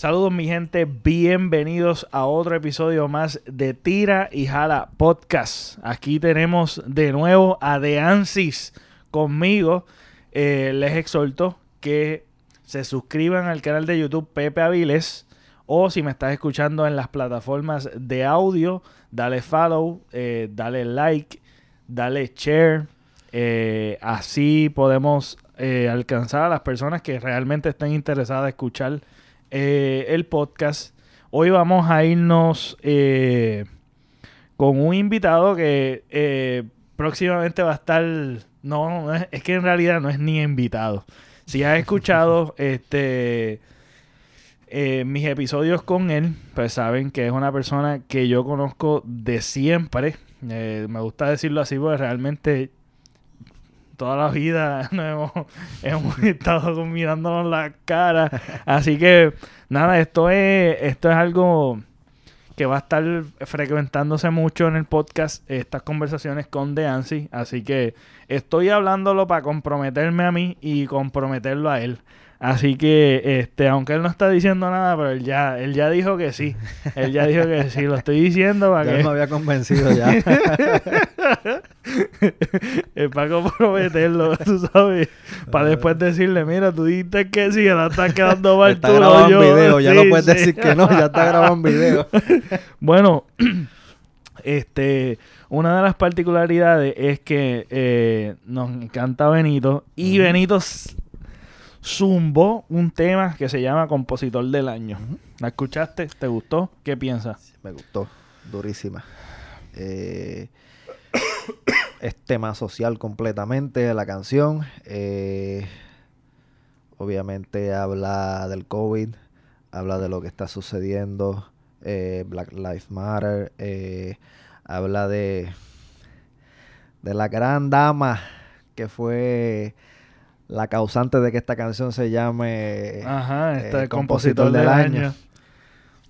Saludos mi gente, bienvenidos a otro episodio más de Tira y Jala Podcast. Aquí tenemos de nuevo a Deansis conmigo. Eh, les exhorto que se suscriban al canal de YouTube Pepe Aviles o si me estás escuchando en las plataformas de audio, dale follow, eh, dale like, dale share. Eh, así podemos alcanzar a las personas que realmente estén interesadas en escuchar eh, el podcast. Hoy vamos a irnos eh, con un invitado que eh, próximamente va a estar. No, es, que en realidad no es ni invitado. Si has escuchado este mis episodios con él, pues saben que es una persona que yo conozco de siempre. me gusta decirlo así porque realmente toda la vida hemos, hemos estado mirándonos la cara. Así que, nada, esto es, esto es algo que va a estar frecuentándose mucho en el podcast, estas conversaciones con Deansi. Así que estoy hablándolo para comprometerme a mí y comprometerlo a él. Así que, este, aunque él no está diciendo nada, pero él ya, él ya dijo que sí. Él ya dijo que sí. Lo estoy diciendo para ya que. me había convencido ya. es para comprometerlo, tú sabes. Para después decirle, mira, tú dijiste que sí, ahora está quedando mal está grabado en video, ya no puedes decir que no, ya está grabado en video. bueno, este, una de las particularidades es que eh, nos encanta Benito y Benito zumbó un tema que se llama Compositor del Año. ¿La escuchaste? ¿Te gustó? ¿Qué piensas? me gustó, durísima. Eh, es tema social completamente la canción. Eh, obviamente habla del COVID, habla de lo que está sucediendo, eh, Black Lives Matter, habla de, de la gran dama que fue la causante de que esta canción se llame Ajá, este compositor, del, año.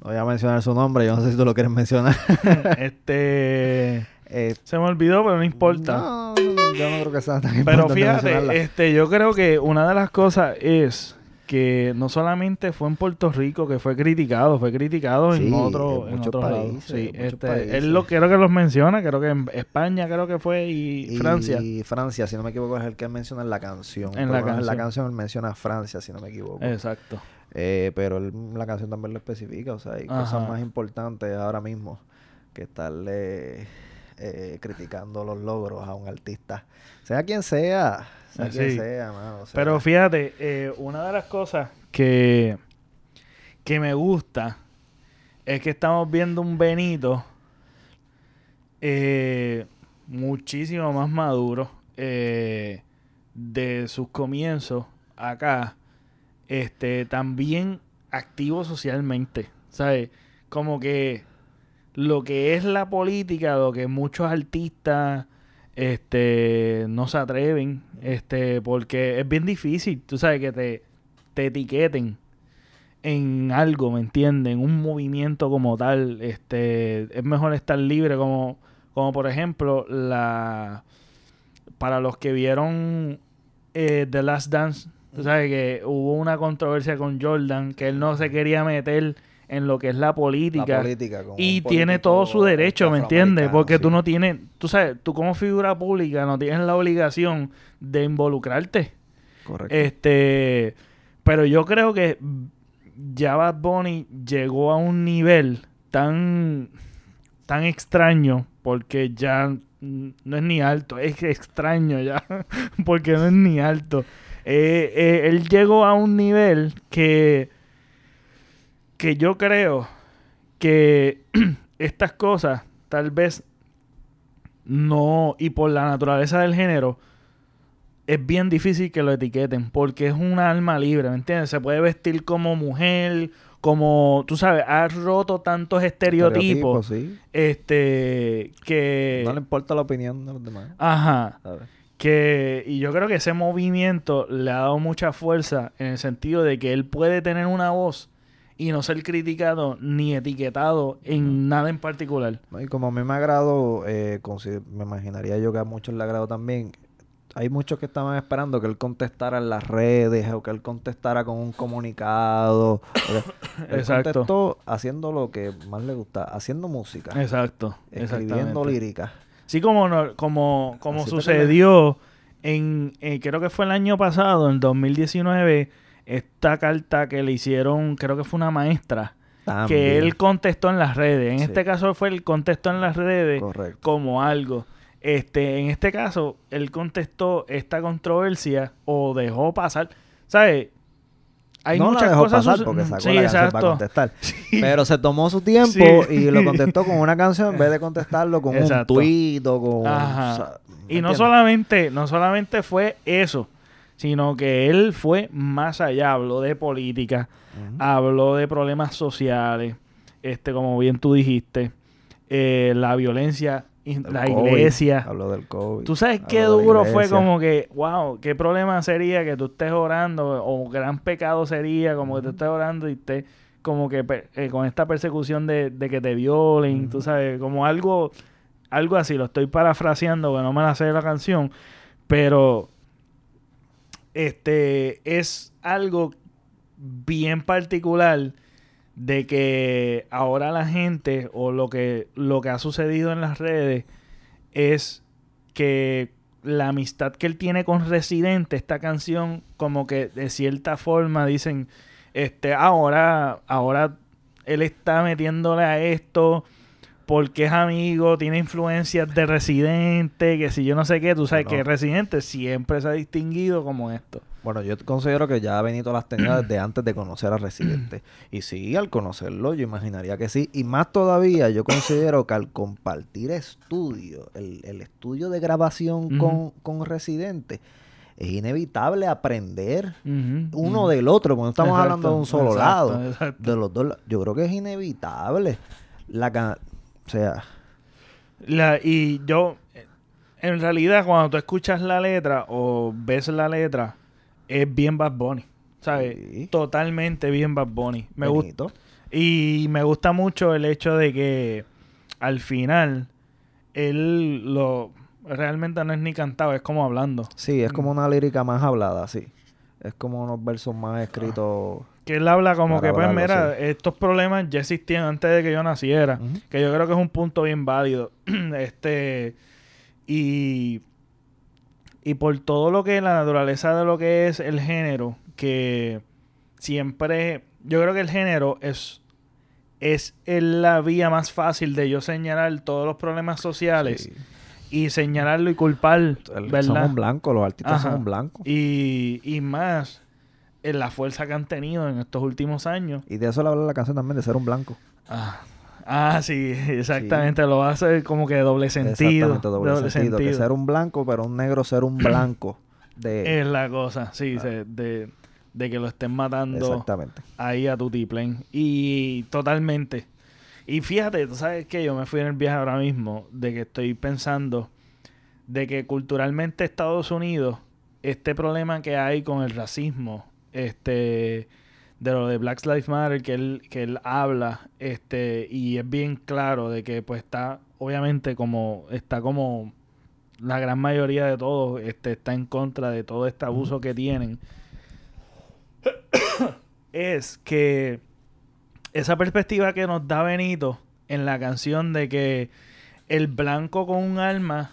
No voy a mencionar su nombre, yo no sé si tú lo quieres mencionar. este eh, se me olvidó, pero no importa. No, yo no creo que sea tan Pero fíjate, este, yo creo que una de las cosas es que no solamente fue en Puerto Rico que fue criticado, fue criticado en otro, en, otros países. Sí, este, él lo creo que los menciona, creo que en España creo que fue y, Francia. Y Francia, si no me equivoco, es el que él menciona en la canción. En la, canción. la canción él menciona Francia, si no me equivoco. Exacto. Eh, pero la canción también lo especifica, o sea, hay cosas más importantes ahora mismo que estarle eh, criticando los logros a un artista, sea quien sea pero fíjate, eh, una de las cosas que, que me gusta es que estamos viendo un Benito eh, muchísimo más maduro eh, de sus comienzos acá. Este, también activo socialmente. ¿Sabes? Como que lo que es la política, lo que muchos artistas este no se atreven este porque es bien difícil tú sabes que te, te etiqueten en algo me entienden un movimiento como tal este es mejor estar libre como como por ejemplo la para los que vieron eh, The Last Dance tú sabes que hubo una controversia con Jordan que él no se quería meter en lo que es la política. y tiene todo su derecho, ¿me entiendes? Porque tú no tienes, tú sabes, tú como figura pública no tienes la obligación de involucrarte. Correcto. Este, pero yo creo que ya Bad Bunny llegó a un nivel tan, tan extraño porque ya no es ni alto, es extraño ya, porque no es ni alto. Eh, eh, él llegó a un nivel que que yo creo que estas cosas tal vez no, y por la naturaleza del género, es bien difícil que lo etiqueten, porque es un alma libre, ¿me entiendes? Se puede vestir como mujer, como, tú sabes, ha roto tantos estereotipos, este, que... No le importa la opinión de los demás. Ajá. Que, y yo creo que ese movimiento le ha dado mucha fuerza en el sentido de que él puede tener una voz y no ser criticado ni etiquetado en nada en particular. Y como a mí me agrado, eh, me imaginaría yo que a muchos le agrado también, hay muchos que estaban esperando que él contestara en las redes o que él contestara con un comunicado. él Exacto. contestó haciendo lo que más le gusta, haciendo música, Exacto. escribiendo exactamente. lírica. Sí, como, no- como, como Así sucedió en, eh, creo que fue el año pasado, en 2019, esta carta que le hicieron, creo que fue una maestra, que También. él contestó en las redes. En Sí. este caso fue el contestó en las redes Correcto. como algo. Este, en este caso, él contestó esta controversia o dejó pasar. ¿Sabes? Hay no muchas la dejó cosas. pasar porque sacó sí, la canción para contestar. Sí. Pero se tomó su tiempo Sí. y lo contestó con una canción en vez de contestarlo con Exacto. un tweet o con... Ajá. o sea, ¿me Y no entiendes? solamente, no solamente fue eso, sino que él fue más allá, habló de política, habló de problemas sociales, este, como bien tú dijiste, eh, la violencia, Del la COVID, iglesia. Habló del COVID. Tú sabes qué duro fue como que, wow, qué problema sería que tú estés orando, o gran pecado sería como que tú estés orando y estés como que eh, con esta persecución de, de que te violen, tú sabes, como algo, algo así, lo estoy parafraseando, que no me la sé la canción, pero este es algo bien particular de que ahora la gente o lo que lo que ha sucedido en las redes es que la amistad que él tiene con Residente, esta canción como que de cierta forma dicen este ahora ahora él está metiéndole a esto porque es amigo, tiene influencias de Residente, que si yo no sé qué, tú sabes Bueno. que Residente siempre se ha distinguido como esto. Bueno, yo considero que ya Benito las tenía desde antes de conocer a Residente. Y sí, al conocerlo, yo imaginaría que sí. Y más todavía, yo considero que al compartir estudio, el, el estudio de grabación con, con Residente, es inevitable aprender uno del otro, porque no estamos Exacto, hablando de un solo exacto, lado. exacto. De los dos Yo creo que es inevitable. La o sea, La- y yo, en realidad, cuando tú escuchas la letra o ves la letra, es bien Bad Bunny. ¿Sabes? Sí. Totalmente bien Bad Bunny. Me gusta. Y me gusta mucho el hecho de que al final él lo realmente no es ni cantado, es como hablando. Sí, es como una lírica más hablada, sí. Es como unos versos más escritos. Que él habla como Para que, pues hablarlo, mira, estos problemas ya existían antes de que yo naciera. Que yo creo que es un punto bien válido. este. Y. Y por todo lo que la naturaleza de lo que es el género, que siempre. Yo creo que el género es. Es la vía más fácil de yo señalar todos los problemas sociales Sí. y señalarlo y culpar, ¿verdad? Son un blanco, los artistas Ajá. son un blanco. Y, y más en la fuerza que han tenido en estos últimos años. Y de eso le habla la canción también, de ser un blanco. Ah, ah, sí, exactamente. Lo hace como que doble sentido. Exactamente, doble, sentido. Que ser un blanco, pero un negro ser un blanco. De... Es la cosa, sí, se- de, de que lo estén matando Exactamente. ahí a tu tiplen. Y totalmente. Y fíjate, tú sabes que yo me fui en el viaje ahora mismo de que estoy pensando de que culturalmente Estados Unidos, este problema que hay con el racismo, este de lo de Black Lives Matter que él, que él habla, este, y es bien claro de que pues está, obviamente como, está como la gran mayoría de todos este, está en contra de todo este abuso que tienen. es que esa perspectiva que nos da Benito en la canción de que el blanco con un arma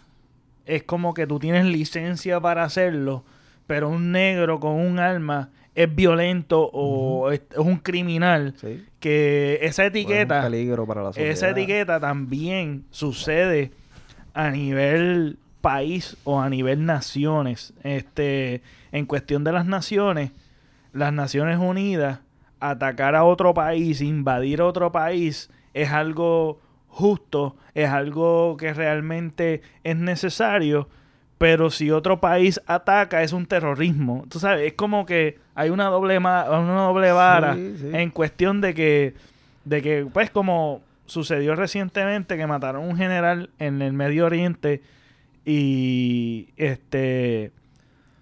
es como que tú tienes licencia para hacerlo, pero un negro con un arma es violento o es, es un criminal. Sí. Que esa O es un etiqueta, peligro para la sociedad. esa etiqueta también sucede a nivel país o a nivel naciones. Este, en cuestión de las naciones, las Naciones Unidas, atacar a otro país, invadir otro país, es algo justo, es algo que realmente es necesario, pero si otro país ataca es un terrorismo. Tú sabes, es como que hay una doble, ma- una doble vara Sí, sí. en cuestión de que, de que, pues como sucedió recientemente que mataron a un general en el Medio Oriente y este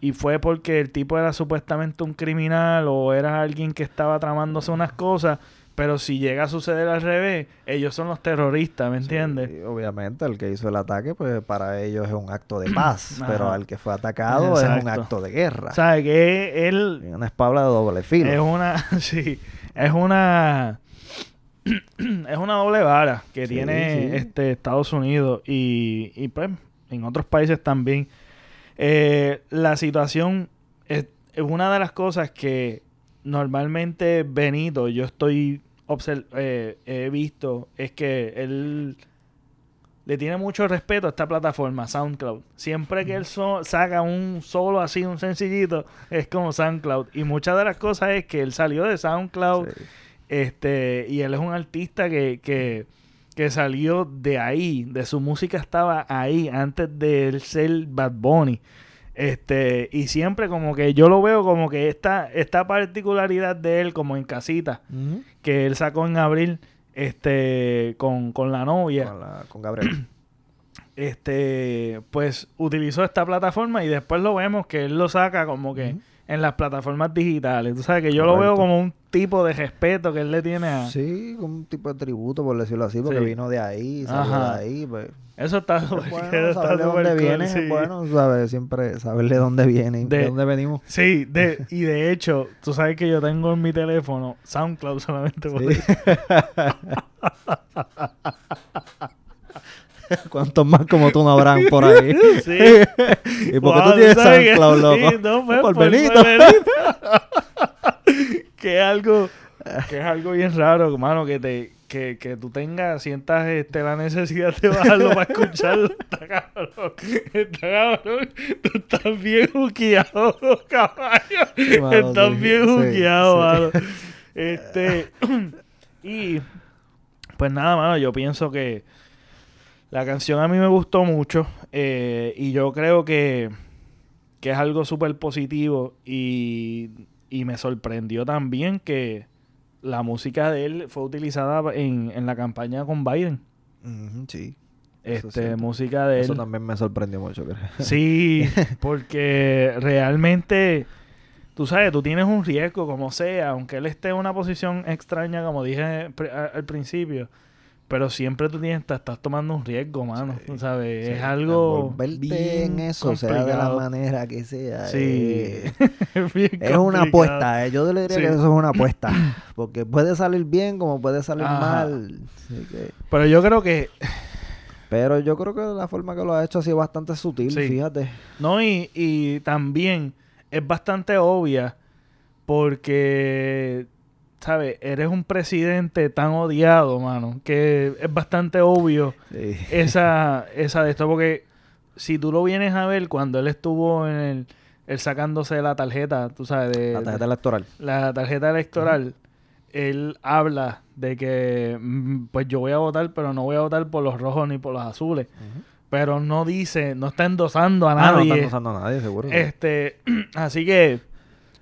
y fue porque el tipo era supuestamente un criminal o era alguien que estaba tramándose unas cosas, Pero si llega a suceder al revés, ellos son los terroristas, ¿me entiendes? Sí, obviamente, el que hizo el ataque, pues para ellos es un acto de paz, pero al que fue atacado es un acto de guerra. ¿Sabes? Que él Una espalda de doble filo. es una. Sí, es una. es una doble vara que Sí, tiene sí. este Estados Unidos y, y pues en otros países también. Eh, la situación es, es una de las cosas que normalmente Benito, yo estoy eh, he visto, es que él le tiene mucho respeto a esta plataforma, SoundCloud. Siempre que él so- saca un solo así, un sencillito, es como SoundCloud. Y muchas de las cosas es que él salió de SoundCloud Sí. este y él es un artista que, que, que salió de ahí, de su música estaba ahí antes de él ser Bad Bunny. Este, y siempre como que yo lo veo como que esta, esta particularidad de él como en casita, que él sacó en abril, este, con, con la novia, Con, la- con Gabriel. este, pues utilizó esta plataforma y después lo vemos que él lo saca como que. En las plataformas digitales. Tú sabes que yo lo veo como un tipo de respeto que él le tiene a... Sí, como un tipo de tributo, por decirlo así, porque Sí. vino de ahí, salió Ajá. de ahí. Pues. Eso está Es súper bueno está saber de dónde cool, viene, sí. bueno saber, siempre saber de dónde viene, de, De- dónde venimos. Sí, de, y de hecho, tú sabes que yo tengo en mi teléfono SoundCloud solamente por Sí. ¿Cuántos más como tú no habrán por ahí? Sí. ¿Y por qué Wow, tú tienes SoundCloud, loco? Sí, no, pues, por por- Benito. por Benito. que es algo que es algo bien raro, hermano, que te que, que tú tengas, sientas este, la necesidad de bajarlo para escucharlo. Está cabrón. Está cabrón. Tú estás bien juqueado, caballo. Sí, mano, estás sí, bien juqueado, mano. Este, y pues nada, mano, yo pienso que la canción a mí me gustó mucho eh, y yo creo que, que es algo súper positivo y, y me sorprendió también que la música de él fue utilizada en, en la campaña con Biden. Sí. Este, música de Eso él. también me sorprendió mucho, creo. Sí, porque realmente, tú sabes, tú tienes un riesgo como sea, aunque él esté en una posición extraña, como dije al principio, pero siempre tú tienes, te estás tomando un riesgo, mano, Sí, sabes, Sí, es algo envolverte bien en eso, sea de la complicado. manera que sea. Sí, eh, es, una complicado. apuesta, eh. yo le diría Sí. que eso es una apuesta. Porque puede salir bien como puede salir Ajá. mal. Así que- Pero yo creo que, Pero yo creo que la forma que lo ha hecho ha sido bastante sutil, fíjate. no, y, y también es bastante obvia porque, ¿sabes? Eres un presidente tan odiado, mano, que es bastante obvio Sí. esa, esa de esto, porque si tú lo vienes a ver cuando él estuvo en el, él sacándose la tarjeta, tú sabes, de La tarjeta electoral. la tarjeta electoral, él habla de que, mm, pues yo voy a votar, pero no voy a votar por los rojos ni por los azules. Pero no dice, no está endosando a Ah, no nadie. están usando a nadie, seguro. Este, así que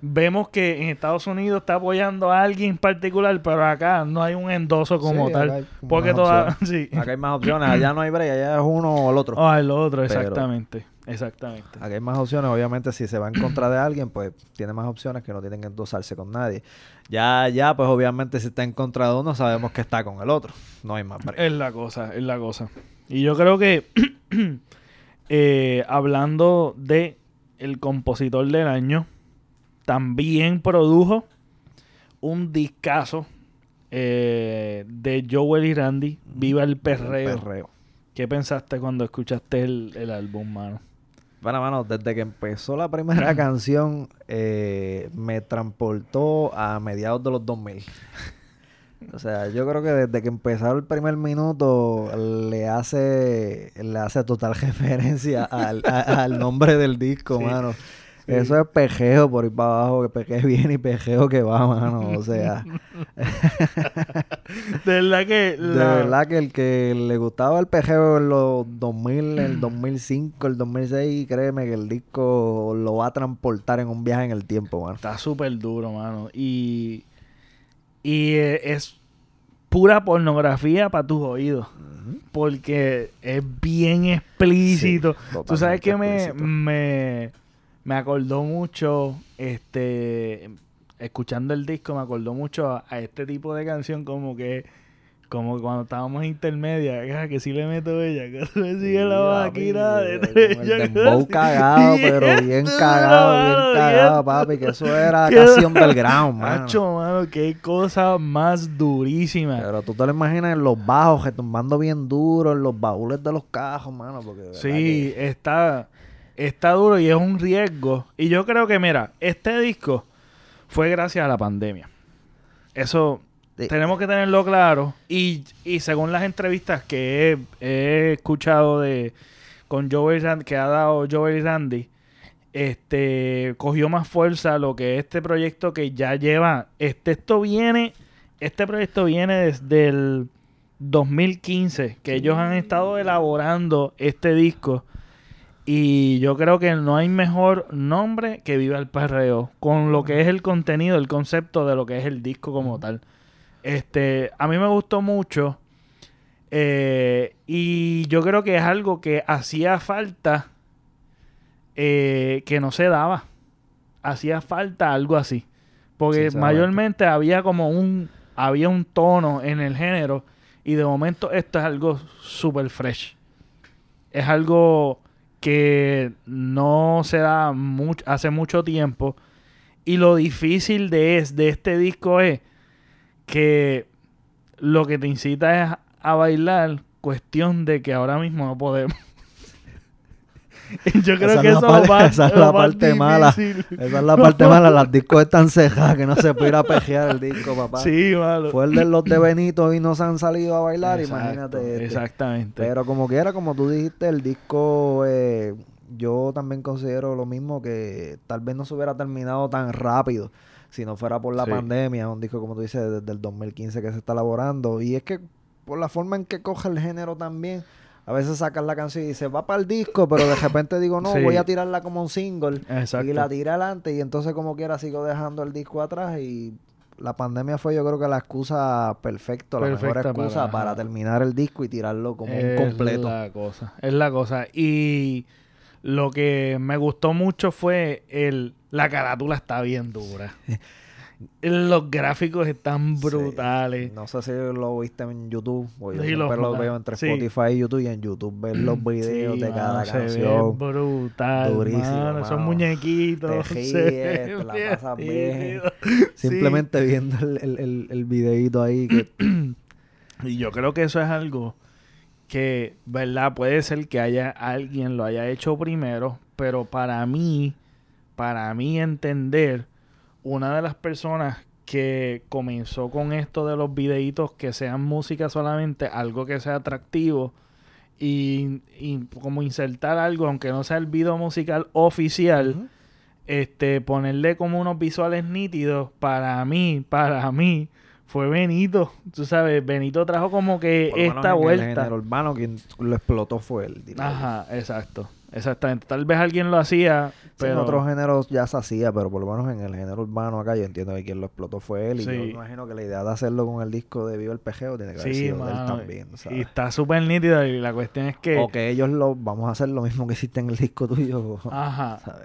vemos que en Estados Unidos está apoyando a alguien particular, pero acá no hay un endoso como Sí, tal. acá hay como Porque toda, sí. Acá hay más opciones. Allá no hay break, allá es uno o el otro. Ah, el otro, Pero- exactamente. Exactamente. Aquí hay más opciones. Obviamente, si se va en contra de alguien, pues tiene más opciones que no tienen que endosarse con nadie. Ya, ya, pues obviamente, si está en contra de uno, sabemos que está con el otro. No hay más break. Es la cosa, es la cosa. Y yo creo que eh, hablando de el compositor del año, también produjo un discazo eh, de Joel y Randy, Viva el Perreo. El perreo. ¿Qué pensaste cuando escuchaste el, el álbum, mano? Bueno, mano, desde que empezó la primera canción, eh, me transportó a mediados de los 2000. O sea, yo creo que desde que empezó el primer minuto le hace le hace total referencia al, a- al nombre del disco, Sí, mano. Sí. Eso es pejeo por ir para abajo, que pejeo viene y pejeo que va, mano. O sea, De verdad que... de verdad que el que le gustaba el pejeo en los 2000, el 2005, el 2006, créeme que el disco lo va a transportar en un viaje en el tiempo, mano. Está súper duro, mano. Y, y eh, es pura pornografía para tus oídos. Porque es bien explícito. Sí, Tú sabes que explícito. me acordó mucho, este, escuchando el disco me acordó mucho a, a este tipo de canción como que como cuando estábamos intermedia, que, que sí le meto ella, que tú me sigue la vaquina de El dembow cagado, pero bien cagado, bien cagado, papi, que eso era casi underground, mano. Macho, mano, qué cosa más durísima. Pero tú te lo imaginas en los bajos, retumbando bien duro, en los baúles de los cajos, mano, porque... Sí, está, está duro y es un riesgo. Y yo creo que, mira, este disco fue gracias a la pandemia. Eso tenemos que tenerlo claro. Y, y según las entrevistas que he, he escuchado de con Joey que ha dado Joey Randy, este cogió más fuerza lo que este proyecto que ya lleva. Este, esto viene, este proyecto viene desde el 2015, que ellos han estado elaborando este disco. Y yo creo que no hay mejor nombre que Viva el Perreo, con lo que es el contenido, el concepto de lo que es el disco como tal. Este, a mí me gustó mucho. Eh, y yo creo que es algo que hacía falta eh, que no se daba. Hacía falta algo así. Porque mayormente había como un. Había un tono en el género. Y de momento esto es algo super fresh. Es algo que no se da hace mucho tiempo. Y lo difícil de, es, de este disco es que lo que te incita es a bailar, cuestión de que ahora mismo no podemos. Yo creo que eso parte, esa es la parte mala. Esa es la parte mala. Las discos están cejadas, que no se puede ir a pejear el disco, papá. Sí, malo. Fue el de los de Benito y no se han salido a bailar, imagínate. Este. Exactamente. Pero como quiera, como tú dijiste, el disco, eh, yo también considero lo mismo que tal vez no se hubiera terminado tan rápido si no fuera por la pandemia, un disco como tú dices desde el 2015 que se está elaborando y es que por la forma en que coge el género también a veces sacan la canción y dice va para el disco, pero de repente digo no, voy a tirarla como un single y la tira adelante y entonces como quiera sigo dejando el disco atrás y la pandemia fue yo creo que la excusa perfecta, la mejor excusa para, terminar el disco y tirarlo como un completo. Es la cosa, es la cosa. Y lo que me gustó mucho fue el la carátula está bien dura. Los gráficos están brutales. No sé si lo viste en YouTube. O yo siempre lo veo entre Spotify y YouTube. Y en YouTube ver los videos de cada canción. brutal. Durísimo. Esos muñequitos. Te te la pasas bien. Simplemente viendo el, el, el, videito ahí. y yo creo que eso es algo que, ¿verdad? Puede ser que haya alguien lo haya hecho primero. Pero para mí para mí entender, una de las personas que comenzó con esto de los videitos que sean música solamente, algo que sea atractivo y, como insertar algo, aunque no sea el video musical oficial, este, ponerle como unos visuales nítidos, para mí, para mí, fue Benito. Tú sabes, Benito trajo como que esta vuelta. El género urbano quien lo explotó fue él. Ajá, exacto. Exactamente. Tal vez alguien lo hacía, pero... en otros géneros ya se hacía, pero por lo menos en el género urbano acá yo entiendo que quien lo explotó fue él. Y yo imagino que la idea de hacerlo con el disco de Viva el Pejeo tiene que haber sido él también. Y está súper nítido y la cuestión es que... O que ellos lo... Vamos a hacer lo mismo que hiciste en el disco tuyo. Ajá.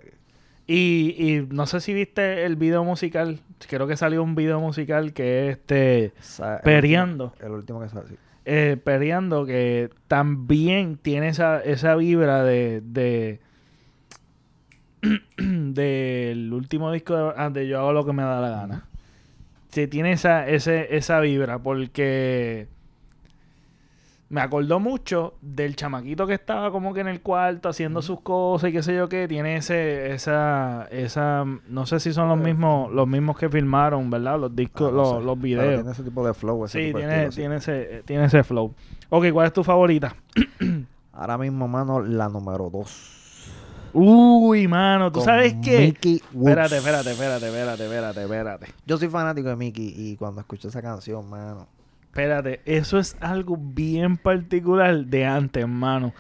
Y, y no sé si viste el video musical. Creo que salió un video musical que es este... Periando. El, último que salió, eh, Periando, que también tiene esa, esa vibra de, de del último disco de, ah, de, Yo hago lo que me da la gana. Sí, tiene esa, ese, esa vibra porque me acordó mucho del chamaquito que estaba como que en el cuarto haciendo sus cosas y qué sé yo qué. Tiene ese, esa, esa, no sé si son los mismos, los mismos que filmaron, ¿verdad? Los discos, ah, los, videos. tiene ese tipo de flow, ese sí, tiene, tiene ese, tiene ese flow. Ok, ¿cuál es tu favorita? Ahora mismo, mano, la número dos. Uy, mano, ¿tú sabes qué? Mickey Espérate, espérate, espérate, espérate, espérate, espérate. Yo soy fanático de Mickey y cuando escucho esa canción, mano Espérate, eso es algo bien particular de antes, hermano.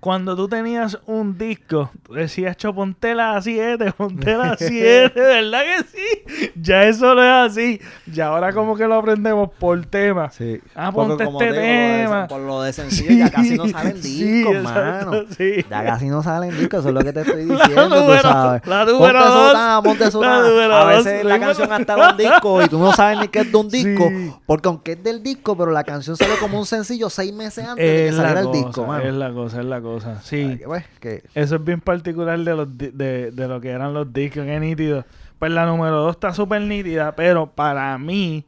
Cuando tú tenías un disco, tú decías, cho, ponte la 7, ponte la 7, ¿verdad que sí? Ya eso no es así. Ya ahora como que lo aprendemos por tema. Sí. Ah, ponte como este lo de- tema. por lo de sencillo ya casi no salen Sí, discos, exacto, mano. sí. Ya casi no salen discos, eso es lo que te estoy La diciendo, tú número- sabes. la Ponte número dos, sotana, ponte la sotana. número A dos, veces la canción hasta un disco y tú no sabes ni qué es de un disco. Sí. Porque aunque es del disco, pero la canción sale como un sencillo seis meses antes de que la saliera el disco, mano. es la cosa, es la cosa. Sí. Ay, que, pues, que- Eso es bien particular de, los de, de lo que eran los discos, qué nítido. Pues la número 2 está súper nítida, pero para mí,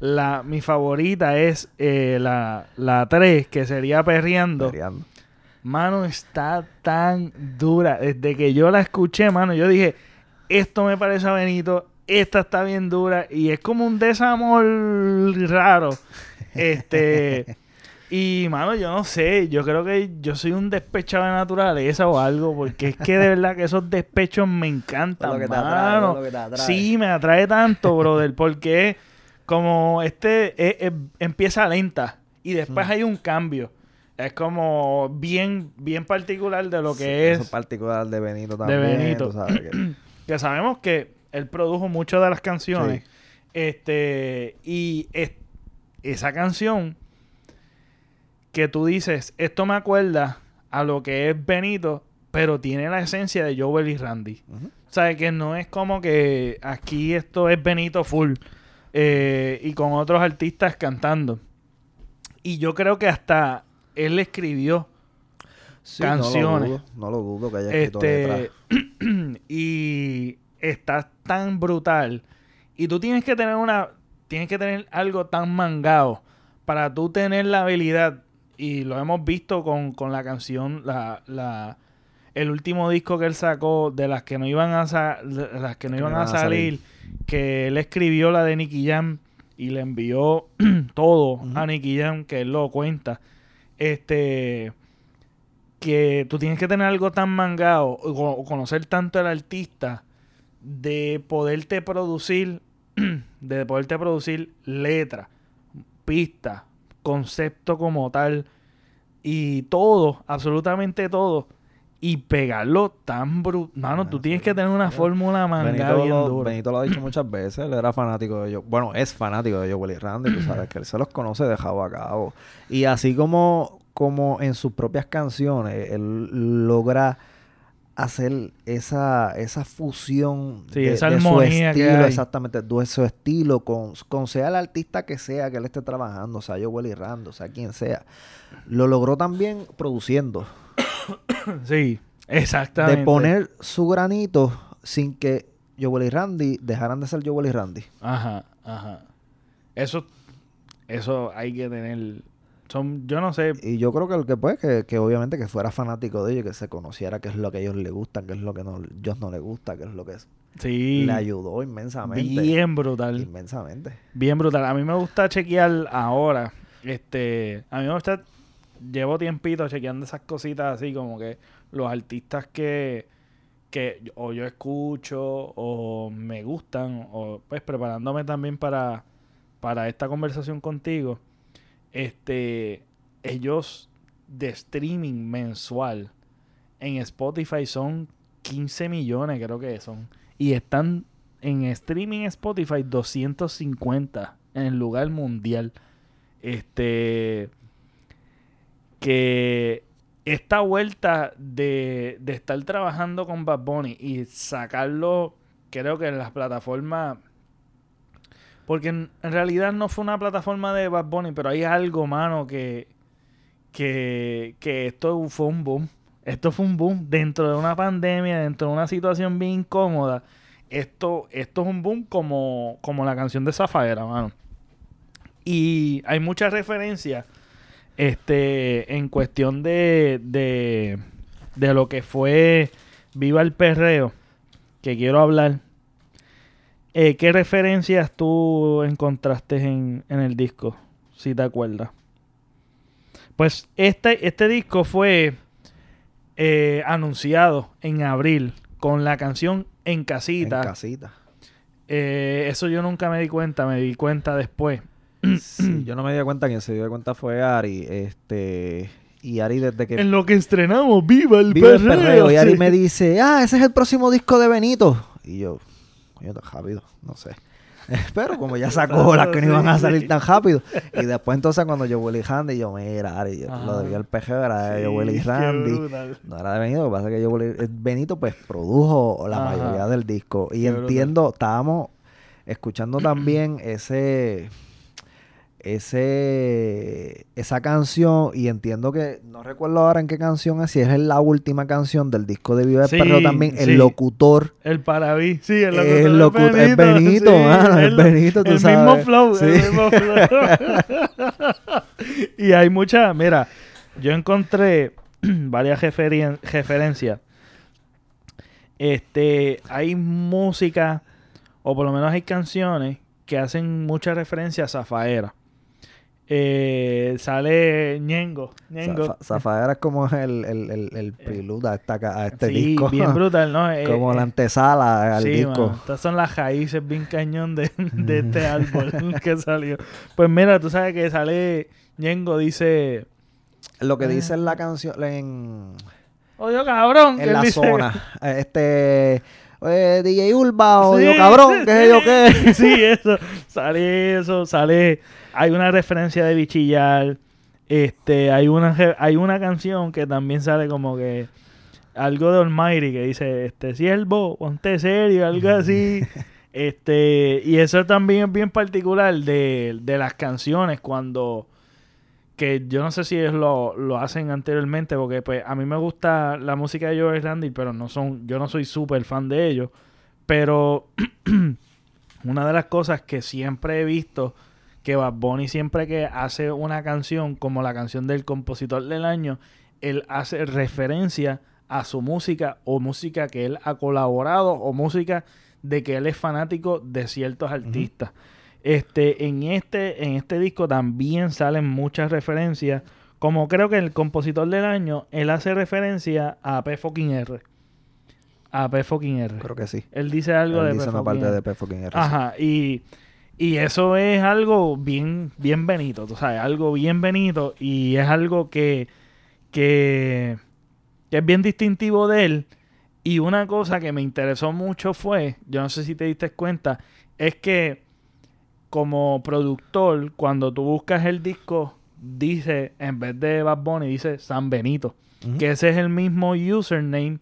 la, mi favorita es eh, la, la 3, que sería Perreando. Perreando. Mano, está tan dura. Desde que yo la escuché, mano, yo dije, esto me parece a Benito, esta está bien dura, y es como un desamor raro. Este. Y, mano, yo no sé, yo creo que yo soy un despechado de naturaleza o algo, porque es que de verdad que esos despechos me encantan, lo que te atrae, mano. lo que te atrae. Sí, me atrae tanto, brother, porque como este eh, eh, empieza lenta y después Mm. hay un cambio. Es como bien, bien particular de lo que Sí, es Eso es particular de Benito de también. Benito. tú sabes que- que sabemos que él produjo muchas de las canciones. Este, y es- esa canción que tú dices, esto me acuerda a lo que es Benito, pero tiene la esencia de Joel y Randy. Ujú. O sea, que no es como que aquí esto es Benito full eh, y con otros artistas cantando. Y yo creo que hasta él escribió Sí, Canciones. No lo dudo, no lo dudo que haya escrito este y está tan brutal y tú tienes que tener una tienes que tener algo tan mangado para tú tener la habilidad y lo hemos visto con, con la canción la, la el último disco que él sacó de las que no iban a sa- las que no iban a salir, que él escribió la de Nicky Jam y le envió todo a Nicky Jam que él lo cuenta. Este que tú tienes que tener algo tan mangado o, conocer tanto al artista de poderte producir de poderte producir letra, pista, concepto como tal y todo, absolutamente todo y pegarlo tan brutal. Mano, tú tienes que tener una fórmula manga Benito bien lo, dura. Benito lo ha dicho muchas veces, él era fanático de ellos. Bueno, es fanático de Joel y Randy, tú sabes que él se los conoce de cabo a cabo. Y así como, como en sus propias canciones, él logra hacer esa, esa fusión Sí, esa su estilo, exactamente, de su estilo, con, con sea el artista que sea que él esté trabajando, o sea, Joel y Randy, o sea, quien sea. Lo logró también produciendo. Sí, exactamente. de poner su granito sin que Joel y Randy dejaran de ser Joel y Randy. Ajá, ajá. Eso, eso hay que tener. Son, yo no sé. Y yo creo que el que pues, que, que obviamente que fuera fanático de ellos, que se conociera qué es lo que a ellos les gusta, qué es lo que no, ellos no les gusta, qué es lo que es- Sí. le ayudó inmensamente. Bien brutal. Inmensamente. Bien brutal. A mí me gusta chequear ahora. Este. A mí me gusta. Llevo tiempito chequeando esas cositas así como que los artistas que. que o yo escucho o me gustan. O pues preparándome también para. Para esta conversación contigo. Este. Ellos de streaming mensual en Spotify son 15 millones, creo que son. Y están en streaming Spotify 250 en el lugar mundial. Este. Que esta vuelta de, de estar trabajando con Bad Bunny y sacarlo, creo que en las plataformas. Porque en, en realidad no fue una plataforma de Bad Bunny, pero hay algo, mano, que. Que, que esto fue un boom. Esto fue un boom dentro de una pandemia, dentro de una situación bien incómoda. Esto, esto es un boom como, como la canción de Zafaera, mano. Y hay muchas referencias este, en cuestión de, de, de lo que fue Viva el Perreo, que quiero hablar. Eh, ¿Qué referencias tú encontraste en, en el disco, si te acuerdas? Pues este, este disco fue eh, anunciado en abril con la canción En Casita. En casita. Eh, eso yo nunca me di cuenta, me di cuenta después. Sí, yo no me di cuenta, quien se dio cuenta fue Ari. Este, Y Ari desde que... En lo que estrenamos, ¡viva el Viva el perreo! perreo. Y Ari Sí. me dice, ah, ese es el próximo disco de Benito. Y yo, coño, tan rápido, no sé. Pero como ya sacó las que no iban a salir tan rápido. Y después entonces cuando yo Willy Randy, yo, mira, Ari, yo, lo de el perreo era de Sí, yo Willy Randy. No era de Benito, lo que pasa es que yo Willy- eh, Benito pues produjo la Ajá. mayoría del disco. Y Qué brutal. entiendo, estábamos escuchando también ese ese esa canción y entiendo que no recuerdo ahora en qué canción es si es la última canción del disco de Viva el Sí, Perreo también sí. el locutor El paraví, sí, el locutor, El locu- es Benito, mano, es el- Benito, tú el sabes. mismo flow, el mismo flow. y hay mucha, mira, yo encontré varias referen- referencias. Este, hay música, o por lo menos hay canciones que hacen mucha referencia a Zafaera. Eh, sale Ñengo, Ñengo. Zafa- Zafaera es como el, el, el, el prelude a, esta a este sí, disco bien brutal, ¿no? Eh, como la eh, antesala al Sí, disco estas son las raíces bien cañón de, de este árbol que salió. Pues mira, tú sabes que sale Ñengo dice, lo que dice en la canción en oye cabrón, en la dice- zona. este eh, DJ Urba o Sí, yo cabrón, qué sé yo qué. Sí, eso, sale eso, sale, hay una referencia de bichillar, este, hay una hay una canción que también sale como que algo de Almighty que dice, este, siervo, ponte serio, algo así. Este, y eso también es bien particular de, de las canciones cuando que yo no sé si ellos lo, lo hacen anteriormente porque pues a mí me gusta la música de Joe Randy pero no son yo no soy súper fan de ellos pero una de las cosas que siempre he visto que Bad Bunny siempre que hace una canción como la canción del compositor del año él hace referencia a su música o música que él ha colaborado o música de que él es fanático de ciertos artistas. Este, en este, en este disco también salen muchas referencias. Como creo que el compositor del año, él hace referencia a P fucking R. A P fucking R. Creo que sí. Él dice algo Él de dice P una parte R. de P fucking R. sí. Ajá, y, y eso es algo bien, bien benito, tú sabes, algo bien benito y es algo que, que, que es bien distintivo de él. Y una cosa que me interesó mucho fue, yo no sé si te diste cuenta, es que como productor, cuando tú buscas el disco, dice, en vez de Bad Bunny, dice San Benito, que ese es el mismo username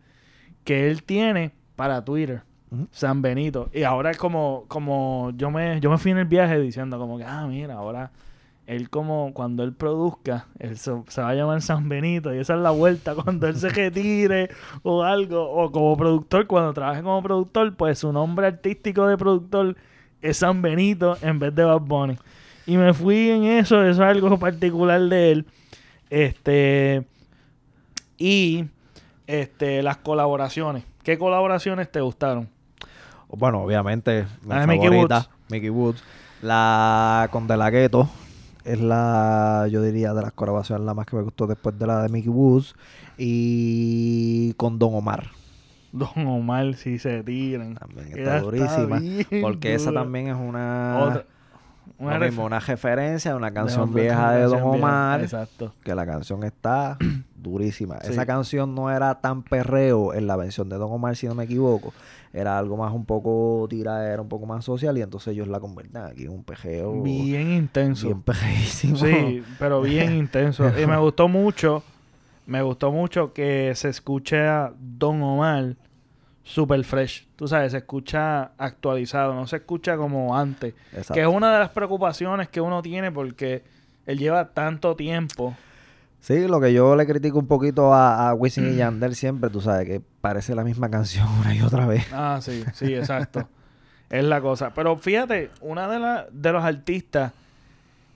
que él tiene para Twitter. San Benito. Y ahora es como, como yo me, yo me fui en el viaje diciendo como que, ah, mira, ahora él como cuando él produzca, él se, se va a llamar San Benito y esa es la vuelta cuando él se retire o algo, o como productor, cuando trabaje como productor, pues su nombre artístico de productor es San Benito en vez de Bad Bunny. Y me fui en eso, eso es algo particular de él. Este y este las colaboraciones. ¿Qué colaboraciones te gustaron? Bueno, obviamente, mi La Mickey Woods. Mickey Woods. La con De La Ghetto es la, yo diría, de las colaboraciones la más que me gustó después de la de Mickey Woods. Y con Don Omar. Don Omar si se tiran. También está durísima. Porque esa también es una, Otra- una mismo, una referencia a una canción vieja de Don vieja. Omar. Exacto. Que la canción está durísima. Sí. Esa canción no era tan perreo en la versión de Don Omar, si no me equivoco. Era algo más un poco tiradera, un poco más social. Y entonces ellos la convierten aquí en un pejeo Bien intenso. bien pejeísimo. Sí, pero bien intenso. Y me gustó mucho, me gustó mucho que se escucha Don Omar super fresh. Tú sabes, se escucha actualizado, no se escucha como antes. Exacto. Que es una de las preocupaciones que uno tiene porque él lleva tanto tiempo. Sí, lo que yo le critico un poquito a, a Wisin y Yandel siempre, tú sabes, que parece la misma canción una y otra vez. Ah, sí, sí, exacto. es la cosa. Pero fíjate, una de, la- de los artistas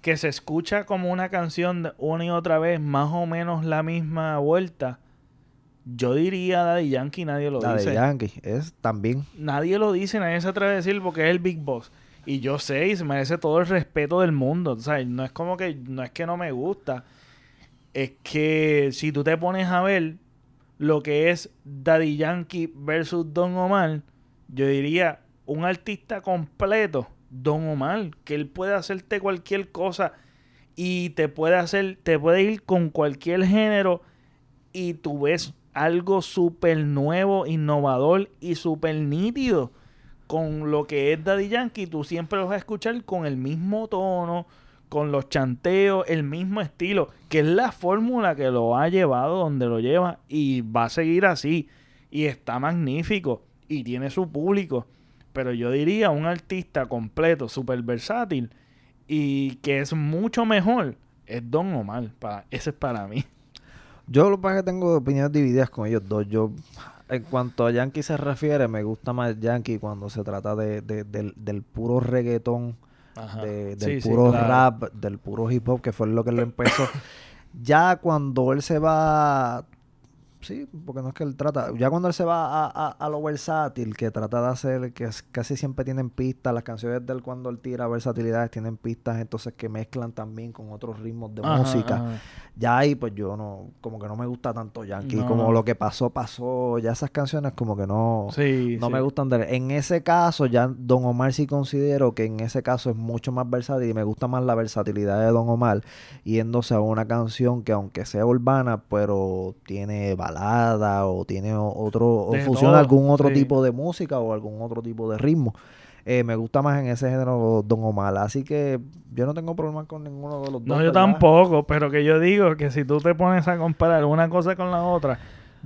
que se escucha como una canción una y otra vez, más o menos la misma vuelta, yo diría Daddy Yankee, nadie lo dice. de Yankee es también. Nadie lo dice, nadie se atreve a decir porque es el Big Boss. Y yo sé y se merece todo el respeto del mundo. O sea, no es como que, no es que no me gusta. Es que si tú te pones a ver lo que es Daddy Yankee versus Don Omar, yo diría un artista completo, Don Omar, que él puede hacerte cualquier cosa y te puede hacer, te puede ir con cualquier género y tú ves algo súper nuevo, innovador y súper nítido con lo que es Daddy Yankee. Tú siempre lo vas a escuchar con el mismo tono, con los chanteos, el mismo estilo, que es la fórmula que lo ha llevado donde lo lleva y va a seguir así. Y está magnífico y tiene su público. Pero yo diría un artista completo, súper versátil y que es mucho mejor, es Don Omar. Para, ese es para mí. Yo lo que que tengo opiniones divididas con ellos dos. Yo, en cuanto a Yankee se refiere, me gusta más Yankee cuando se trata de, de- del, del puro reggaetón, de- del Sí, sí, puro claro. rap, del puro hip hop, que fue lo que lo empezó. ya cuando él se va, sí, porque no es que él trata, ya cuando él se va a, a- a lo versátil, que trata de hacer, que es- casi siempre tienen pistas, las canciones de él cuando él tira versatilidades tienen pistas, entonces que mezclan también con otros ritmos de Ajá, música. ajá. Ya ahí, pues yo no, como que no me gusta tanto Yankee. No, como lo que pasó, pasó. Ya esas canciones como que no, Sí, no sí. me gustan de él. En ese caso, ya Don Omar sí considero que en ese caso es mucho más versátil y me gusta más la versatilidad de Don Omar yéndose a una canción que aunque sea urbana, pero tiene balada o tiene otro, o fusiona todo, algún otro sí. tipo de música o algún otro tipo de ritmo. Eh, me gusta más en ese género Don Omar. Así que yo no tengo problema con ninguno de los dos. No, yo ¿verdad? tampoco, pero que yo digo que si tú te pones a comparar una cosa con la otra,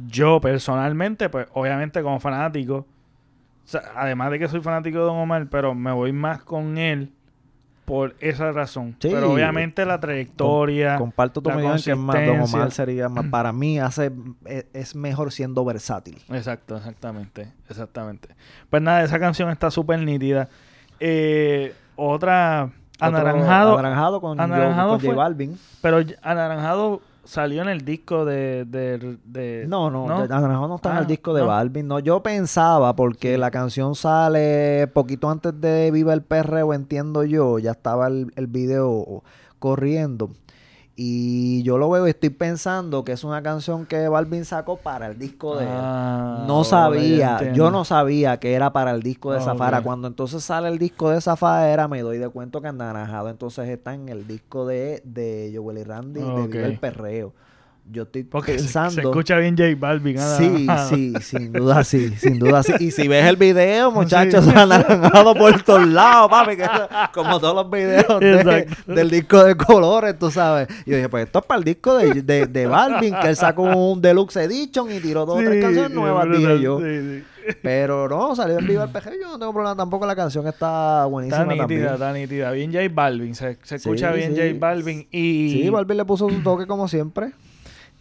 yo personalmente, pues obviamente como fanático, o sea, además de que soy fanático de Don Omar, pero me voy más con él por esa razón. Sí. pero obviamente la trayectoria, Comparto tu en que es más Don. Omar sería más para mí hace es, es mejor siendo versátil. Exacto, exactamente, exactamente. Pues nada, esa canción está súper nítida. Eh, otra, Anaranjado, Otro- anaranjado con, Anaranjado Yo- con fue- J Balvin. pero Anaranjado salió en el disco de... de, de- No, no, ¿no? ya- Anaranjado no está en Ah, el disco de no. Balvin. No, yo pensaba porque la canción sale poquito antes de Viva el Perreo, entiendo yo, ya estaba el, el video corriendo. Y yo lo veo y estoy pensando que es una canción que Balvin sacó para el disco de él. Ah, No sabía, yo no sabía que era para el disco de Ah, Zafara. Cuando entonces sale el disco de Zafara, me doy de cuenta que Anaranjado entonces está en el disco de, de Joel y Randy de Ok. Viva el Perreo. Yo estoy Porque pensando. se, escucha bien J Balvin. ah, Sí, ah, sí, sin duda sí, sin duda sí. Y si ves el video, muchachos, anaranjado por todos lados, papi, que como todos los videos de- del disco de colores, tú sabes. Y yo dije, pues esto es para el disco de, de, de Balvin, que él sacó un Deluxe Edition y tiró dos o tres sí, canciones nuevas, dije yo. sí, sí. Pero no, salió en vivo el PG, yo no tengo problema tampoco, la canción está buenísima Está nítida, está nítida. Bien J Balvin. Se, se Sí, escucha bien sí. J Balvin. Y Sí, Balvin le puso su toque como siempre.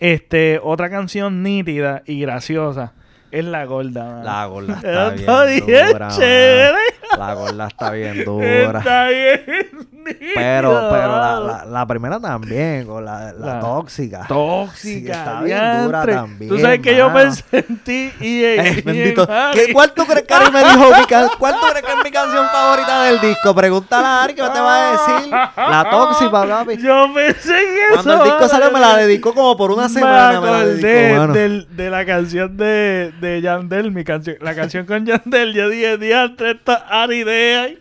Este, otra canción nítida y graciosa es La Gorda. La gorda Está está bien bien dura, chévere. La gorda está bien dura. Está bien Pero, pero la, la, la primera también, con la, la La- tóxica. Sí, Tóxica, está bien dura también, Tú sabes que yo pensé en ti y en, Eh, bendito. Harry. ¿Qué, ¿Cuál tú crees que Ari me dijo? mi can- ¿Cuál tú crees que es mi canción favorita del disco? Pregúntale a Ari que te va a decir. La tóxica, papi. Yo pensé que Cuando el disco salió me la dedicó como por una semana. Me, la dedicó, mano. del- de la canción de, de Yandel, mi canción, la canción con Yandel. Yo dije, diantre, esta Ari de ahí.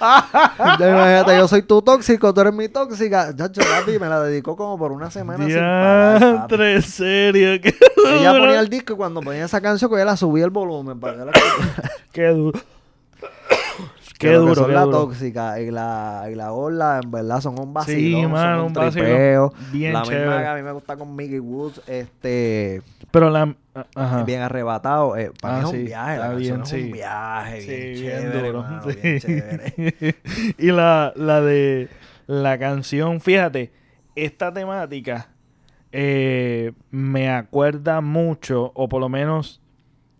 Imagínate, yo soy tu tóxico, tú eres mi tóxica. Chacho, papi, me la dedicó como por una semana sin. Diantre, en serio. Qué Ella ponía el disco y cuando ponía esa canción, pues ella la subía el volumen para que la. Qué duro. Qué Que lo que duro, son qué la duro. tóxica y la, y la gorda, en verdad, son un vacilón. Sí, mano, un tripeo. Bien la chévere. misma que a mí me gusta con Mickey Woods, este, Pero la... Ajá. bien arrebatado. Eh, para Ah, mí es sí, un viaje, la bien, canción es sí. un viaje, Sí, bien, bien chévere, duro. mano, sí. bien chévere. y la, la de la canción, fíjate, esta temática eh, me acuerda mucho, o por lo menos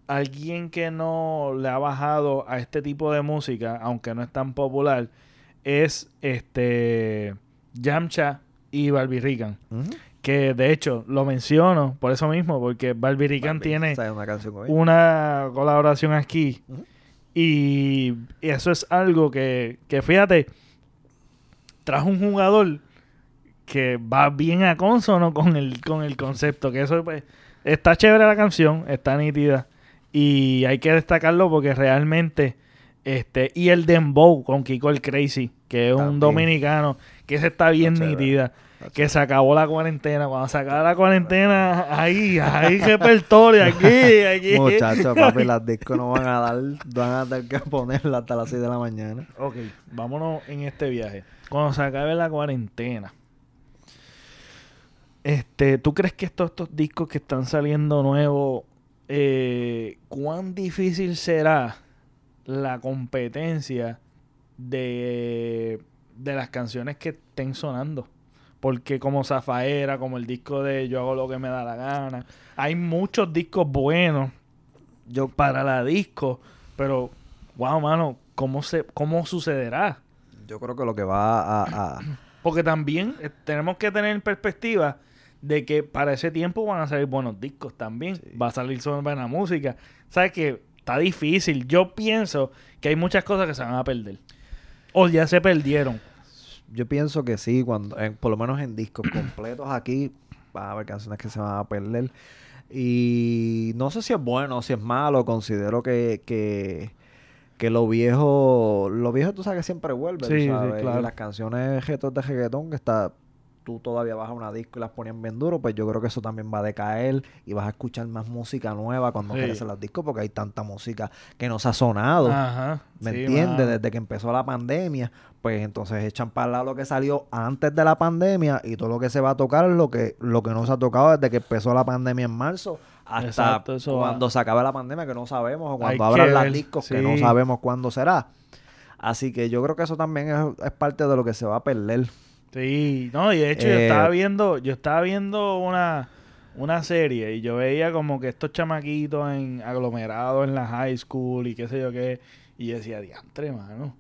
alguien que no le ha bajado a este tipo de música, aunque no es tan popular, es este Yamcha y Barbie Rican. Ujú. Que de hecho lo menciono por eso mismo, porque Barbie Rican Barbie, tiene una colaboración aquí. Y eso es algo que, que fíjate, trajo un jugador que va bien a consono con el, con el concepto. Que eso pues, está chévere la canción, está nítida. Y hay que destacarlo porque realmente Este, y el Dembow con Kiko el Crazy, que es un dominicano, que se está bien chévere. nítida. Que se acabó la cuarentena. Cuando se acaba la cuarentena, ahí, hay repertorio aquí, aquí. Muchachos, papi, las discos no van a dar, van a tener que ponerla hasta las 6 de la mañana. Ok, vámonos en este viaje. Cuando se acabe la cuarentena, este, ¿tú crees que estos, estos discos que están saliendo nuevos, eh, cuán difícil será la competencia de, de las canciones que estén sonando? Porque como Zafaera, como el disco de Yo hago lo que me da la gana, hay muchos discos buenos Yo, para la disco, pero wow, mano, ¿cómo se cómo sucederá? yo creo que lo que va a, a- Porque también eh, tenemos que tener en perspectiva de que para ese tiempo van a salir buenos discos también, Sí. va a salir sobre buena música. ¿Sabes que Está difícil. Yo pienso que hay muchas cosas que se van a perder. O ya se perdieron. yo pienso que sí, cuando, en- por lo menos en discos completos aquí, va a haber canciones que se van a perder. Y no sé si es bueno o si es malo, considero que, que, que lo viejo, lo viejo tú sabes que siempre vuelve, Sí, sabes, claro. las canciones de reggaetón que está, tú todavía vas a una disco y las ponían bien duro, pues yo creo que eso también va a decaer y vas a escuchar más música nueva cuando Sí. crecen las discos porque hay tanta música que no se ha sonado. Ajá. ¿Me sí, entiendes? Desde que empezó la pandemia, pues entonces echan para lado lo que salió antes de la pandemia y todo lo que se va a tocar es lo que, lo que no se ha tocado desde que empezó la pandemia en marzo hasta Exacto, va. cuando se acabe la pandemia que no sabemos o cuando abran las discos que no sabemos cuándo será. Así que yo creo que eso también es, es parte de lo que se va a perder. Sí, no, y de hecho yo Eh, estaba viendo, yo estaba viendo una, una serie y yo veía como que estos chamaquitos en aglomerados en la high school y qué sé yo qué, y yo decía, diantre, mano,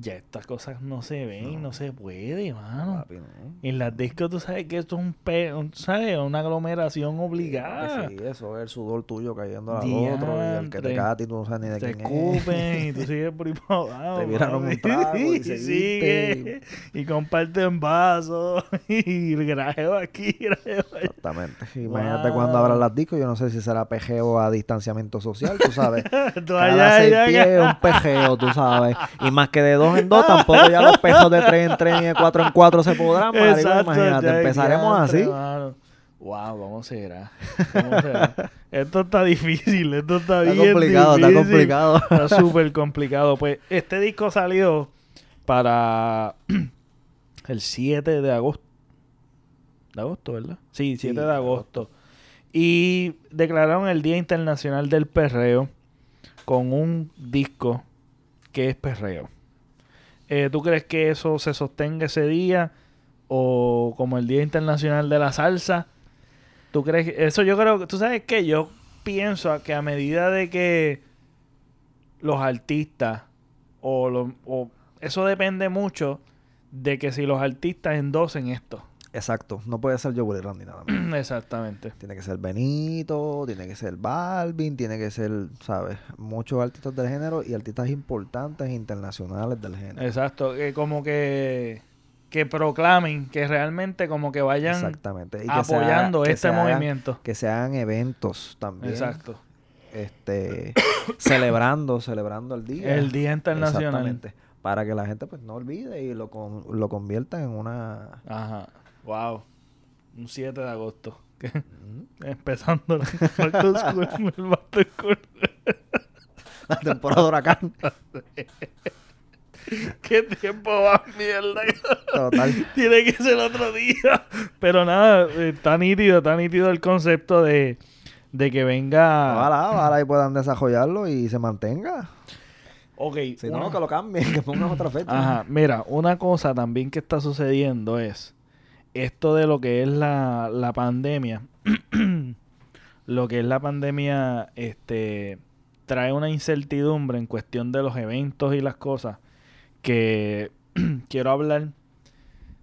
ya estas cosas no se ven, no, se puede, mano. Papi, ¿no? En las discos tú sabes que esto es un, pe un- ¿sabes? una aglomeración obligada. Sí, eso es el sudor tuyo cayendo al otro y el que te Diantre. cae a ti tú no sabes ni de te quién es. escupen y tú sigues por ahí para abajo. Te viraron un trago y Y sigue. Y comparten vasos. Y grajeo aquí, grajeo allá. Exactamente. Imagínate Wow. cuando abran las discos, yo no sé si será pejeo a distanciamiento social, tú sabes. Tú Cada allá, seis allá, pies es un pejeo, tú sabes. Y más que de dos en dos, tampoco ya los pejos de tres en tres ni de cuatro en cuatro se podrán, marico. Exacto, Imagínate, ya, empezaremos así. mano. Wow, ¿cómo será? ¿Cómo será? esto está difícil, esto está, Está bien complicado, está complicado. Está súper complicado. Pues este disco salió para el 7 de agosto. De agosto, ¿verdad? Sí, 7 de de agosto. Y declararon el Día Internacional del Perreo con un disco que es perreo. Eh, ¿Tú crees que eso se sostenga ese día? O como el Día Internacional de la Salsa. ¿Tú crees que eso yo creo que tú sabes que yo pienso que a medida de que los artistas o, los- o eso depende mucho de que si los artistas endosen esto. Exacto. No puede ser Joe Randy nada más. Exactamente. Tiene que ser Benito, tiene que ser Balvin, tiene que ser, ¿sabes? Muchos artistas del género y artistas importantes internacionales del género. Exacto, que como que que proclamen, que realmente como que vayan Exactamente. Y que apoyando que este movimiento. que se hagan eventos también. Exacto. Este, celebrando, celebrando el día. El Día Internacional. Exactamente. Para que la gente pues no olvide y lo, con- lo convierta en una... Ajá. Wow. Un 7 de agosto. Mm, Empezando school. La temporada de huracán. ¿Qué tiempo va, mierda? Total. Tiene que ser otro día. Pero nada, eh, está nítido, está nítido el concepto de, de que venga. Ojalá, ojalá y puedan desarrollarlo y se mantenga. Ok. Si no, una- que lo cambien, que pongan otra fecha. Ajá, mira, una cosa también que está sucediendo es esto de lo que es la, la pandemia. lo que es la pandemia, este, trae una incertidumbre en cuestión de los eventos y las cosas que quiero hablar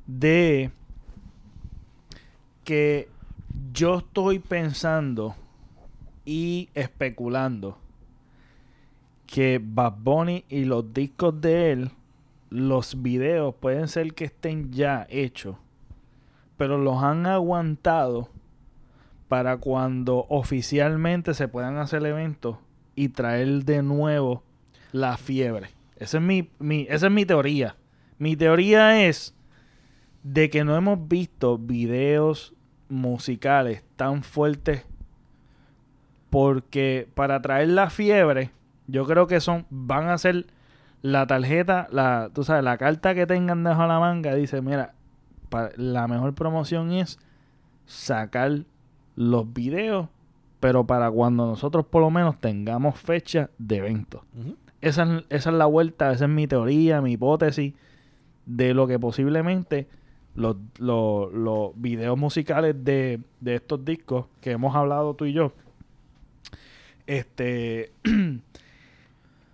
de que yo estoy pensando y especulando que Bad Bunny y los discos de él, los videos pueden ser que estén ya hechos, pero los han aguantado para cuando oficialmente se puedan hacer eventos y traer de nuevo la fiebre. Esa es mi, mi- esa es mi teoría. Mi teoría es de que no hemos visto videos musicales tan fuertes porque para traer la fiebre, yo creo que son van a ser la tarjeta, la tú sabes, la carta que tengan debajo de la manga dice, mira, la mejor promoción es sacar los videos, pero para cuando nosotros por lo menos tengamos fecha de evento. Esa es, esa es la vuelta, esa es mi teoría, mi hipótesis de lo que posiblemente los, los, los videos musicales de, de estos discos que hemos hablado tú y yo. Este.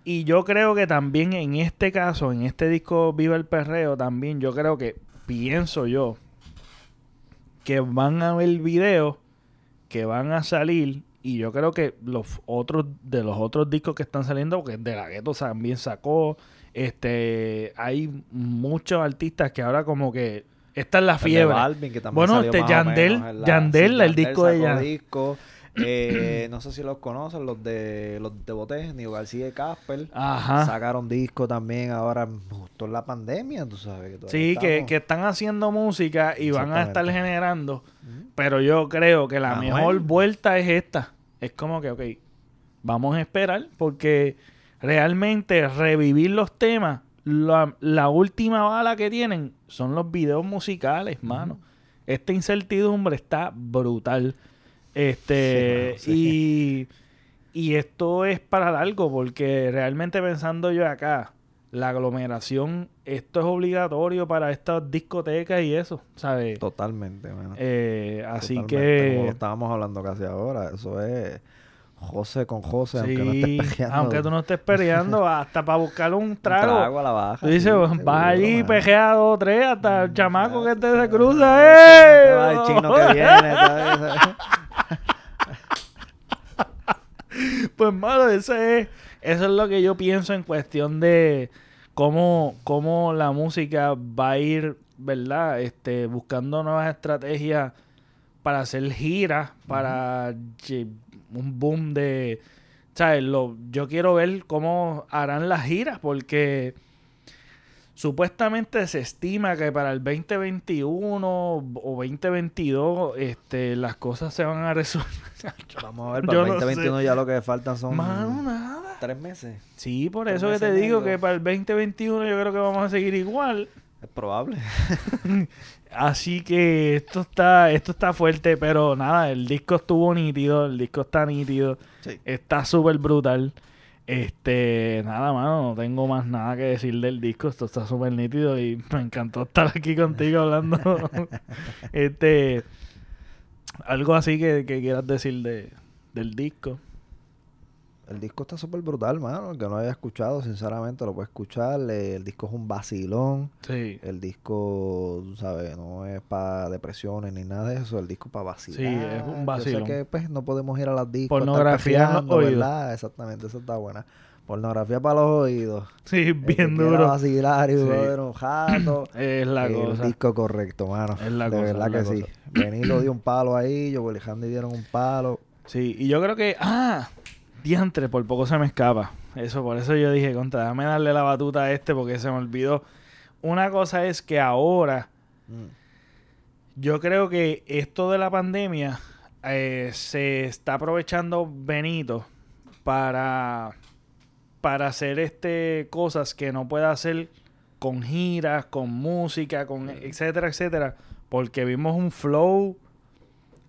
y yo creo que también en este caso, en este disco Viva el Perreo, también yo creo que, pienso yo, que van a haber videos que van a salir y yo creo que los otros de los otros discos que están saliendo porque de la gueto también sacó este hay muchos artistas que ahora como que esta es la fiebre Balvin, que también Bueno, este Yandel- Yandel, el disco de sacó Yan- disco. Eh, no sé si los conocen, los de los de Boté, Nio García y Casper. ajá. Sacaron disco también ahora justo en la pandemia, tú sabes. Que sí que, que están haciendo música y van a estar generando pero yo creo que la mejor vuelta es esta. Es como que ok vamos a esperar porque realmente revivir los temas la, la última bala que tienen son los videos musicales mano. Esta incertidumbre está brutal este Sí, y y esto es para largo porque realmente pensando yo acá la aglomeración esto es obligatorio para estas discotecas y eso sabes Totalmente, mano. Eh, así Totalmente, Como lo que estábamos hablando casi ahora. Eso es José con José, aunque no sí, estés pejeando. aunque tú no estés peleando hasta para buscar un un trago, a la baja. tú dices sí, vas allí pejea dos o tres hasta el Mm, chamaco que te se cruza ¡eh! El chino que viene, ¿sabes? Pues malo, ese es, eso es lo que yo pienso en cuestión de cómo, cómo la música va a ir, ¿verdad? Este, buscando nuevas estrategias para hacer giras, para un boom de... ¿Sabes? Lo, yo quiero ver cómo harán las giras porque supuestamente se estima que para el 2021 o 2022 este, las cosas se van a resolver. Vamos a ver, para el no 2021 ya lo que faltan son Mano, nada. tres meses. Sí, por Tres eso que te digo que para el 2021 yo creo que vamos a seguir igual. Es probable. Así que esto está, esto está fuerte, pero nada, el disco estuvo nítido, el disco está nítido, Sí. está súper brutal. Este, nada, mano, no tengo más nada que decir del disco, esto está súper nítido y me encantó estar aquí contigo hablando. este, algo así que, que quieras decir de, del disco. El disco está súper brutal, mano. El que no haya escuchado, sinceramente, lo puede escuchar. Eh, El disco es un vacilón. Sí, El disco, sabes, no es para depresiones ni nada de eso. El disco es para vacilar. Sí, es un Yo vacilón. sé que pues no podemos ir a las discos. Pornografía en los. ¿verdad? Exactamente, eso está buena. Pornografía para los oídos. sí, El bien duro. vacilar y Sí. joder un jato. Es la el cosa. disco correcto, mano. Es la de cosa, verdad es la que sí. Benito dio un palo ahí, yo y Handy dieron un palo. Sí, y yo creo que. Ah, diantre, por poco se me escapa. Eso, por eso yo dije, contra, dame darle la batuta a este porque se me olvidó. Una cosa es que ahora, Mm. yo creo que esto de la pandemia eh, se está aprovechando Benito para, para hacer este cosas que no puede hacer con giras, con música, con etcétera, etcétera. Porque vimos un flow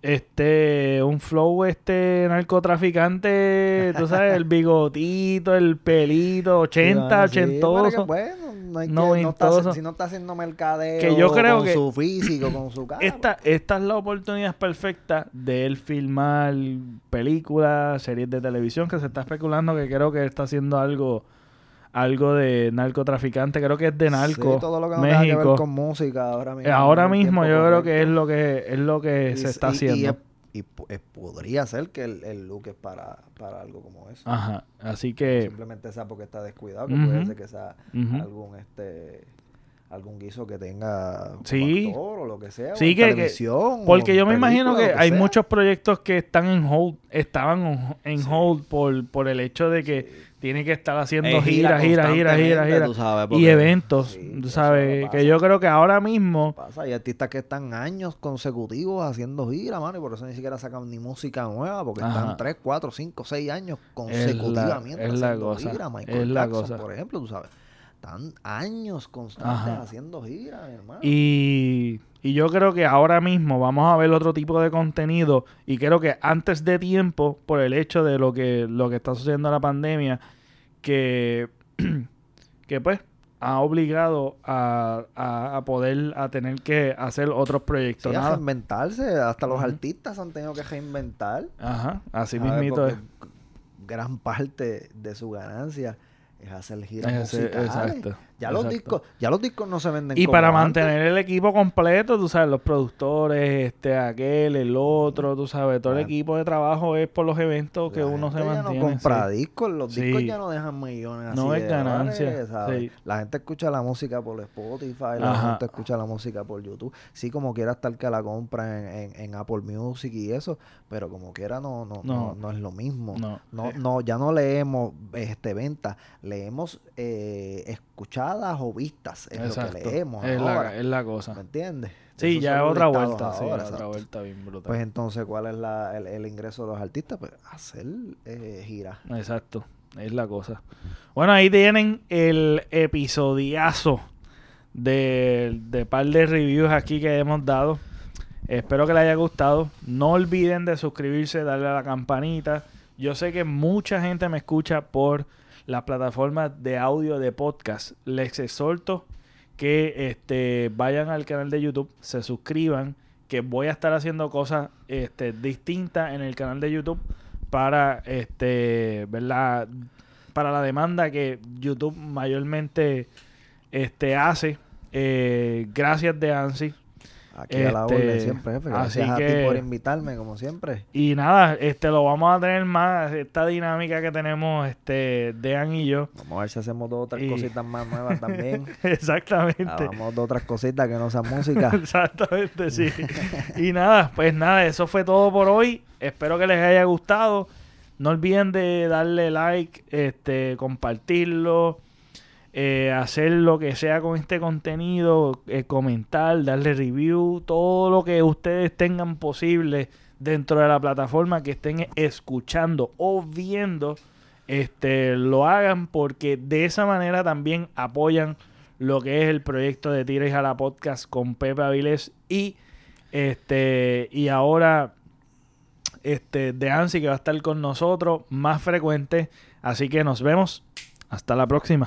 este, un flow este narcotraficante, tú sabes, el bigotito, el pelito, 80, Sí, ochentoso. pero que, bueno, no hay que- noventoso. no está, si no está haciendo mercadeo Que yo creo con que su físico, con su cara. Esta, esta es la oportunidad perfecta de él filmar películas, series de televisión, que se está especulando que creo que está haciendo algo, algo de narcotraficante, creo que es de narco, Sí, todo lo que no tenga que ver México. con música ahora mismo. Ahora mismo yo creo que es lo que es lo que Y se está y- haciendo. Y, eh, podría ser que el, el look es para, para algo como eso. Ajá, así que Simplemente sea porque está descuidado, que puede ser que sea algún este algún guiso que tenga Sí. actor o lo que sea. Sí, que- que- televisión, o Porque yo me imagino que hay sea. muchos proyectos que están en hold, estaban en- Sí. hold por, por el hecho de que tiene que estar haciendo giras, giras, giras, giras, giras. Y eventos, sí, tú sabes, que yo creo que ahora mismo... pasa. Hay artistas que están años consecutivos haciendo gira, mano, y por eso ni siquiera sacan ni música nueva, porque Ajá. están 3, 4, 5, 6 años Es la- consecutivamente es haciendo cosa, gira. Michael es la Jackson, cosa. por ejemplo, tú sabes. Están años constantes Ajá. haciendo gira, mi hermano. Y, y yo creo que ahora mismo vamos a ver otro tipo de contenido y creo que antes de tiempo, por el hecho de lo que, lo que está sucediendo en la pandemia, que, que pues ha obligado a, a- a poder a tener que hacer otros proyectos. Sí, a reinventarse. Hasta los Ujú. artistas han tenido que reinventar. Ajá, así mismito es. Gran parte de su ganancia es hacer giras Ese- musicales. exacto, Ya los discos, ya los discos no se venden Y como para antes. mantener el equipo completo, tú sabes, los productores, este, aquel, el otro, tú sabes, todo el La- equipo de trabajo es por los eventos que La uno se ya mantiene. no compra sí. discos, los discos Sí. ya no dejan millones así No es de ganancia, dólares, ¿sabes? sí. La gente escucha la música por Spotify, la Ajá. gente escucha la música por YouTube. Sí, como quiera estar que la compra en, en- en Apple Music y eso, pero como quiera no, no, no. No. no es lo mismo. No, No, ya no leemos este ventas, leemos eh, o vistas, es lo que leemos es, ahora. la, es la cosa. ¿Me entiendes? Sí, Esos ya es otra vuelta, sí, ahora, otra vuelta bien brutal. Pues entonces, ¿cuál es la, el, el ingreso de los artistas? Pues hacer eh, giras. Exacto, es la cosa. Bueno, ahí tienen el episodiazo de, de par de reviews aquí que hemos dado. Espero que les haya gustado. No olviden de suscribirse, darle a la campanita. Yo sé que mucha gente me escucha por las plataformas de audio de podcast. Les exhorto que este, vayan al canal de YouTube, se suscriban, que voy a estar haciendo cosas este, distintas en el canal de YouTube para este, ¿verdad? para la demanda que YouTube mayormente este, hace. Eh, gracias de Ansi. Aquí a la Este, orden siempre, jefe. así Gracias a ti que- por invitarme, como siempre. Y nada, este lo vamos a tener más, esta dinámica que tenemos este Dean y yo. Vamos a ver si hacemos dos o tres Y- cositas más nuevas también. Exactamente. Vamos dos otras cositas que no sean música. Exactamente, sí. y nada, pues nada, eso fue todo por hoy. Espero que les haya gustado. No olviden de darle like, este, compartirlo, eh, hacer lo que sea con este contenido, eh, comentar, darle review, todo lo que ustedes tengan posible dentro de la plataforma que estén escuchando o viendo, este, lo hagan porque de esa manera también apoyan lo que es el proyecto de Tira y Jala Podcast con Pepe Avilés y este y ahora este de Ansi que va a estar con nosotros más frecuente. Así que nos vemos. Hasta la próxima.